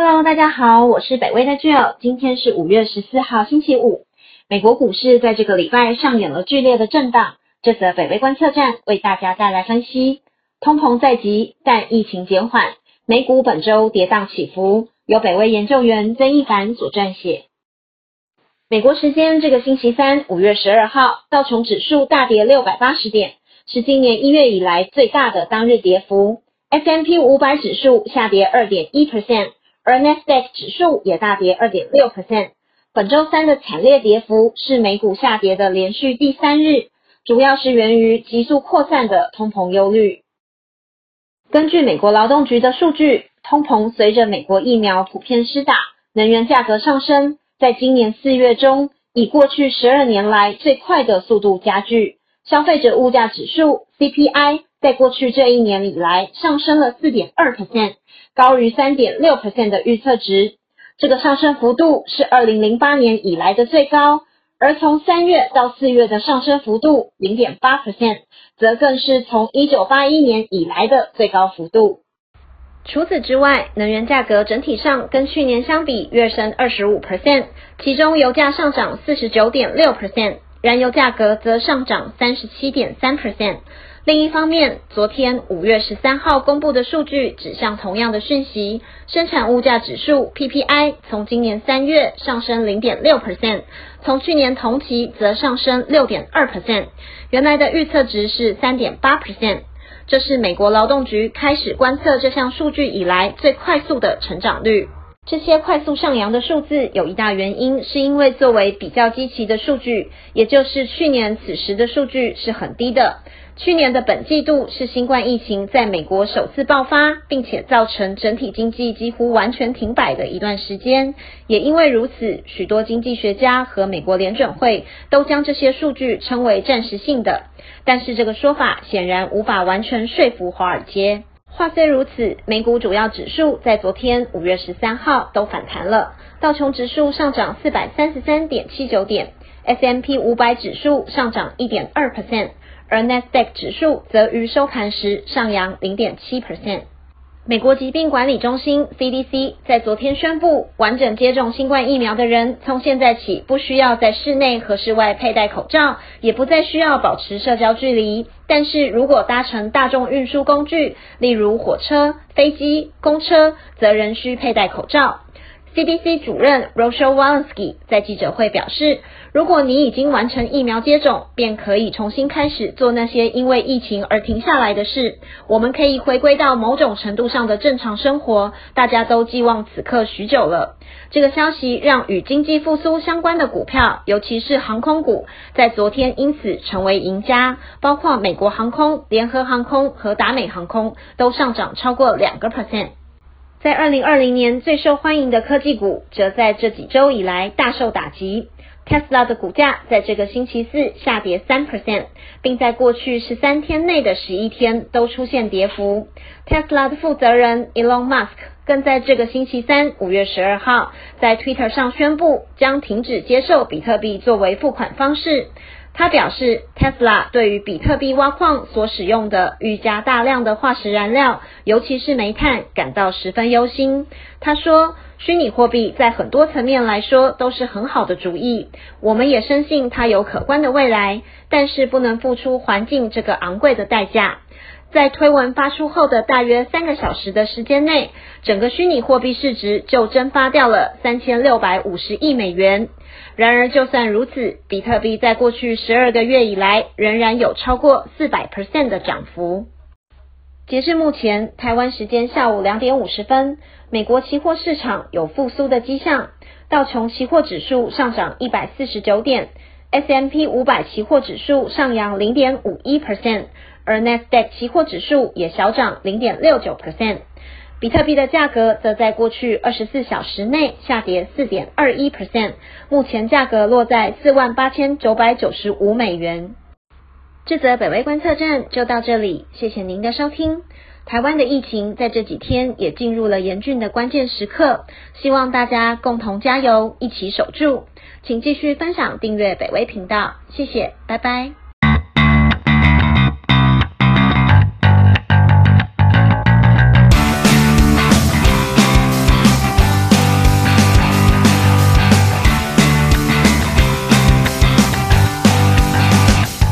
Hello，大家好，我是北威的 Jill，今天是五月十四号星期五。美国股市在这个礼拜上演了剧烈的震荡，这则北威观测站为大家带来分析。通膨在即，但疫情减缓，美股本周跌宕起伏。由北威研究员曾一凡所撰写。美国时间这个星期三，五月十二号，道琼指数大跌六百八十点，是今年一月以来最大的当日跌幅。S&P 五百指数下跌二点一 percent，而 Nasdaq 指数也大跌二点六 percent。本周三的惨烈跌幅是美股下跌的连续第三日，主要是源于急速扩散的通膨忧虑。根据美国劳动局的数据，通膨随着美国疫苗普遍施打，能源价格上升，在今年四月中以过去十二年来最快的速度加剧。消费者物价指数 CPI 在过去这一年以来上升了四点二 percent，高于三点六 percent 的预测值。这个上升幅度是二零零八年以来的最高，而从三月到四月的上升幅度零点八 percent，则更是从一九八一年以来的最高幅度。除此之外，能源价格整体上跟去年相比跃升二十五 percent，其中油价上涨四十九点六 percent。燃油价格则上涨三十七点三 percent。另一方面，昨天五月十三号公布的数据指向同样的讯息，生产物价指数 PPI 从今年三月上升零点六 percent，从去年同期则上升六点二 percent。原来的预测值是三点八 percent，这是美国劳动局开始观测这项数据以来最快速的成长率。这些快速上扬的数字有一大原因，是因为作为比较基期的数据，也就是去年此时的数据是很低的。去年的本季度是新冠疫情在美国首次爆发，并且造成整体经济几乎完全停摆的一段时间。也因为如此，许多经济学家和美国联准会都将这些数据称为暂时性的。但是这个说法显然无法完全说服华尔街。话虽如此，美股主要指数在昨天五月十三号都反弹了。道琼指数上涨四百三十三点七九点，S M P 五百指数上涨一点二 percent，而 Nasdaq 指数则于收盘时上扬零点七 percent。美国疾病管理中心 CDC 在昨天宣布，完整接种新冠疫苗的人从现在起不需要在室内和室外佩戴口罩，也不再需要保持社交距离。但是如果搭乘大众运输工具，例如火车、飞机、公车，则仍需佩戴口罩。CDC 主任 Rochal Walensky 在记者会表示，如果你已经完成疫苗接种，便可以重新开始做那些因为疫情而停下来的事。我们可以回归到某种程度上的正常生活，大家都寄望此刻许久了。这个消息让与经济复苏相关的股票，尤其是航空股，在昨天因此成为赢家，包括美国航空、联合航空和达美航空都上涨超过两个 percent。在二零二零年最受欢迎的科技股，则在这几周以来大受打击。Tesla 的股价在这个星期四下跌三 percent，并在过去十三天内的十一天都出现跌幅。Tesla 的负责人 Elon Musk 更在这个星期三五月十二号在 Twitter 上宣布，将停止接受比特币作为付款方式。他表示，Tesla 对于比特币挖矿所使用的愈加大量的化石燃料，尤其是煤炭，感到十分忧心。他说，虚拟货币在很多层面来说都是很好的主意，我们也深信它有可观的未来，但是不能付出环境这个昂贵的代价。在推文发出后的大约三个小时的时间内，整个虚拟货币市值就蒸发掉了三千六百五十亿美元。然而，就算如此，比特币在过去十二个月以来仍然有超过四百 percent 的涨幅。截至目前，台湾时间下午两点五十分，美国期货市场有复苏的迹象，道琼期货指数上涨一百四十九点，S M P 五百期货指数上扬零点五一 percent。而 Nasdaq 期货指数也小涨零点六九 percent，比特币的价格则在过去二十四小时内下跌四点二一 percent，目前价格落在四万八千九百九十五美元。这则北威观测站就到这里，谢谢您的收听。台湾的疫情在这几天也进入了严峻的关键时刻，希望大家共同加油，一起守住。请继续分享、订阅北威频道，谢谢，拜拜。